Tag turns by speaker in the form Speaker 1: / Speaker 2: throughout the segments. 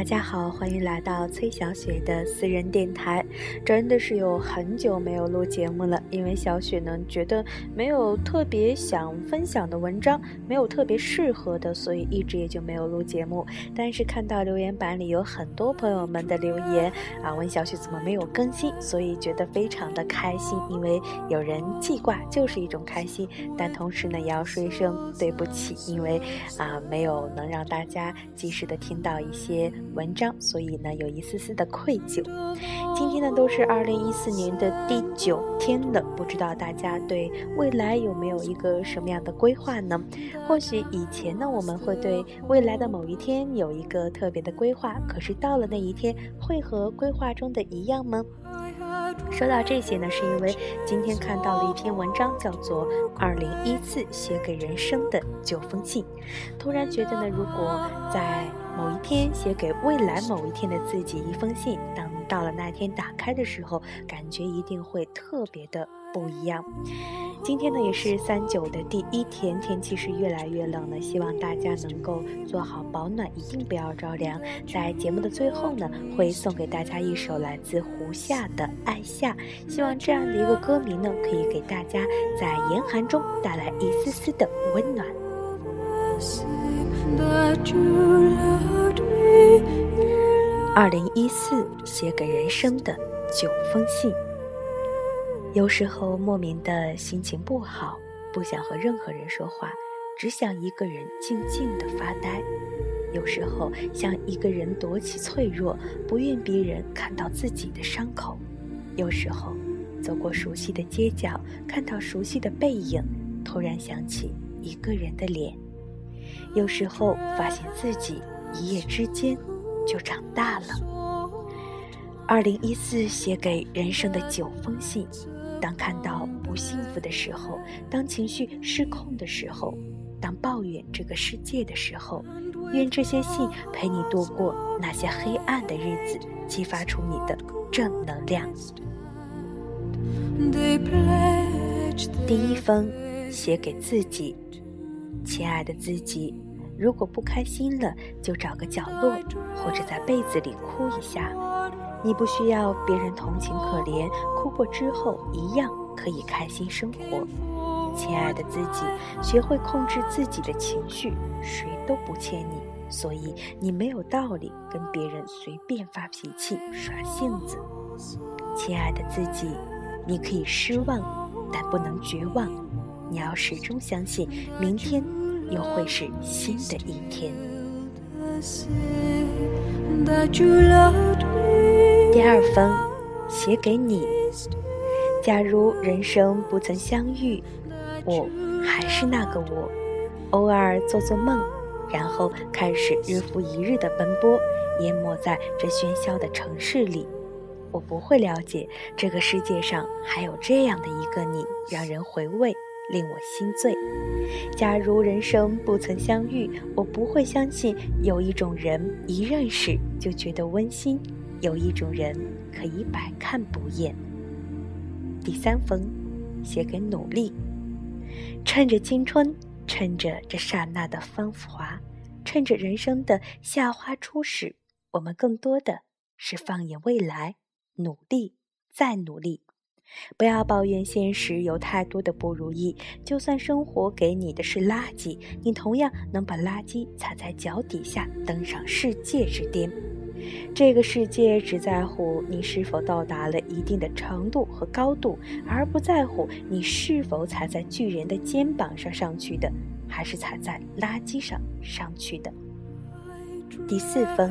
Speaker 1: 大家好，欢迎来到崔小雪的私人电台。真的是有很久没有录节目了，因为小雪呢觉得没有特别想分享的文章，没有特别适合的，所以一直也就没有录节目。但是看到留言板里有很多朋友们的留言啊，问小雪怎么没有更新，所以觉得非常的开心，因为有人记挂就是一种开心。但同时呢，也要说一声对不起，因为啊没有能让大家及时的听到一些。文章，所以呢有一丝丝的愧疚。今天呢都是二零一四年的第九天了，不知道大家对未来有没有一个什么样的规划呢？或许以前呢我们会对未来的某一天有一个特别的规划，可是到了那一天，会和规划中的一样吗？说到这些呢，是因为今天看到了一篇文章，叫做《二零一四写给人生的九封信》，突然觉得呢，如果在某一天写给未来某一天的自己一封信，当到了那天打开的时候，感觉一定会特别的不一样。今天呢也是三九的第一天，天气是越来越冷了，希望大家能够做好保暖，一定不要着凉。在节目的最后呢，会送给大家一首来自胡夏的《爱夏》，希望这样的一个歌名呢，可以给大家在严寒中带来一丝丝的温暖。二零一四写给人生的九封信。有时候莫名的心情不好，不想和任何人说话，只想一个人静静的发呆。有时候想一个人躲起脆弱，不愿别人看到自己的伤口。有时候走过熟悉的街角，看到熟悉的背影，突然想起一个人的脸。有时候发现自己一夜之间就长大了。二零一四写给人生的九封信，当看到不幸福的时候，当情绪失控的时候，当抱怨这个世界的时候，愿这些信陪你度过那些黑暗的日子，激发出你的正能量。第一封写给自己。亲爱的自己，如果不开心了，就找个角落，或者在被子里哭一下。你不需要别人同情可怜，哭过之后一样可以开心生活。亲爱的自己，学会控制自己的情绪，谁都不欠你，所以你没有道理跟别人随便发脾气、耍性子。亲爱的自己，你可以失望，但不能绝望。你要始终相信，明天又会是新的一天。第二封，写给你。假如人生不曾相遇，我还是那个我，偶尔做做梦，然后开始日复一日的奔波，淹没在这喧嚣的城市里。我不会了解这个世界上还有这样的一个你，让人回味。令我心醉。假如人生不曾相遇，我不会相信有一种人一认识就觉得温馨，有一种人可以百看不厌。第三封，写给努力。趁着青春，趁着这刹那的芳华，趁着人生的夏花初始，我们更多的是放眼未来，努力，再努力。不要抱怨现实有太多的不如意，就算生活给你的是垃圾，你同样能把垃圾踩在脚底下，登上世界之巅。这个世界只在乎你是否到达了一定的程度和高度，而不在乎你是否踩在巨人的肩膀上上去的，还是踩在垃圾上上去的。第四封，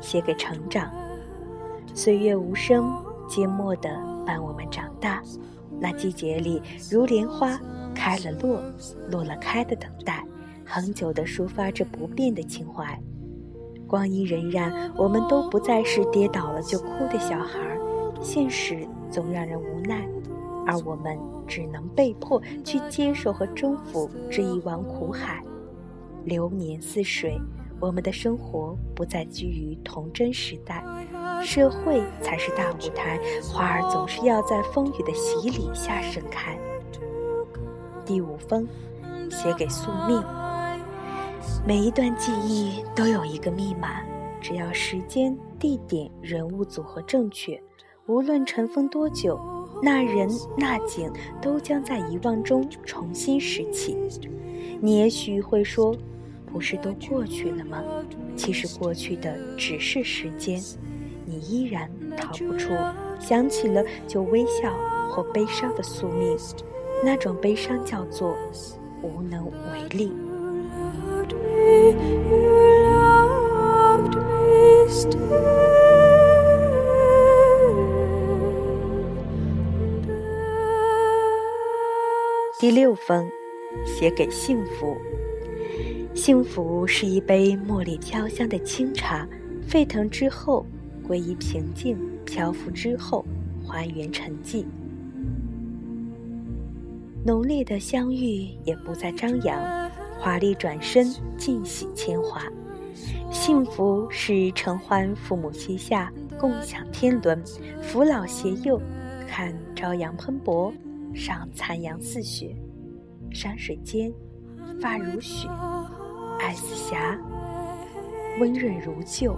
Speaker 1: 写给成长。岁月无声，缄默的。伴我们长大，那季节里如莲花开了落，落了开的等待，恒久地抒发着不变的情怀。光阴荏苒，我们都不再是跌倒了就哭的小孩，现实总让人无奈，而我们只能被迫去接受和征服这一汪苦海。流年似水。我们的生活不再居于童真时代，社会才是大舞台，花儿总是要在风雨的洗礼下盛开。第五封，写给宿命。每一段记忆都有一个密码，只要时间、地点、人物组合正确，无论尘封多久，那人那景都将在遗忘中重新拾起。你也许会说，不是都过去了吗？其实过去的只是时间，你依然逃不出想起了就微笑或悲伤的宿命。那种悲伤叫做无能为力。第六封，写给幸福。幸福是一杯茉莉飘香的清茶，沸腾之后归于平静，漂浮之后还原沉寂。浓烈的相遇也不再张扬，华丽转身，尽显铅华。幸福是承欢父母膝下，共享天伦，扶老携幼，看朝阳喷薄，赏残阳似雪。山水间，发如雪，爱似霞，温润如旧，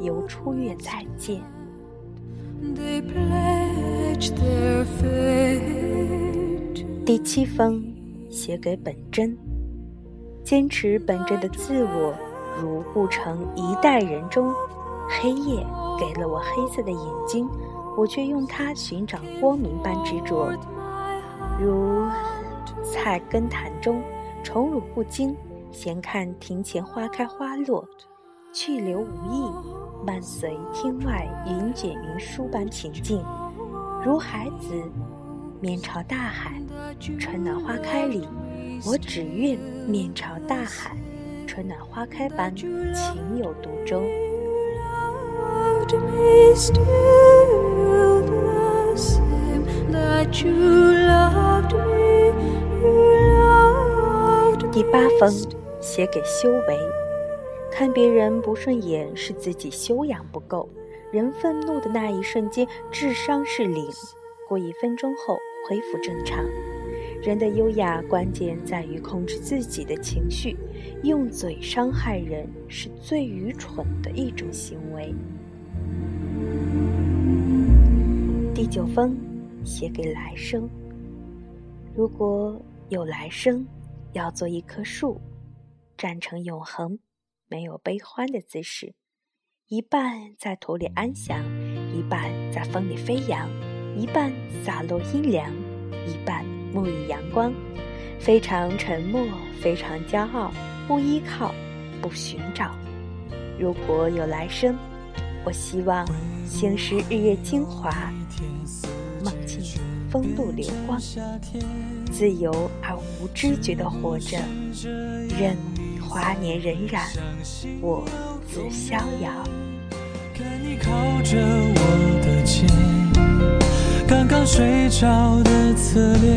Speaker 1: 犹初月再见。第七封，写给本真。坚持本真的自我。如不成一代人中，黑夜给了我黑色的眼睛，我却用它寻找光明般执着。如菜根谭中，宠辱不惊，闲看庭前花开花落，去留无意，伴随天外云卷云舒般平静。如孩子面朝大海，春暖花开里，我只愿面朝大海。春暖花开般情有独钟。第八封写给修为，看别人不顺眼是自己修养不够。人愤怒的那一瞬间，智商是零，过一分钟后恢复正常。人的优雅关键在于控制自己的情绪，用嘴伤害人是最愚蠢的一种行为。第九封，写给来生。如果有来生，要做一棵树，站成永恒，没有悲欢的姿势，一半在土里安详，一半在风里飞扬，一半洒落阴凉，一半。沐浴阳光，非常沉默，非常骄傲，不依靠，不寻找。如果有来生，我希望醒时日月精华，梦境风露流光，自由而无知觉的活着，任华年荏苒，我自逍遥。看你靠着我的肩。刚刚睡着的侧脸，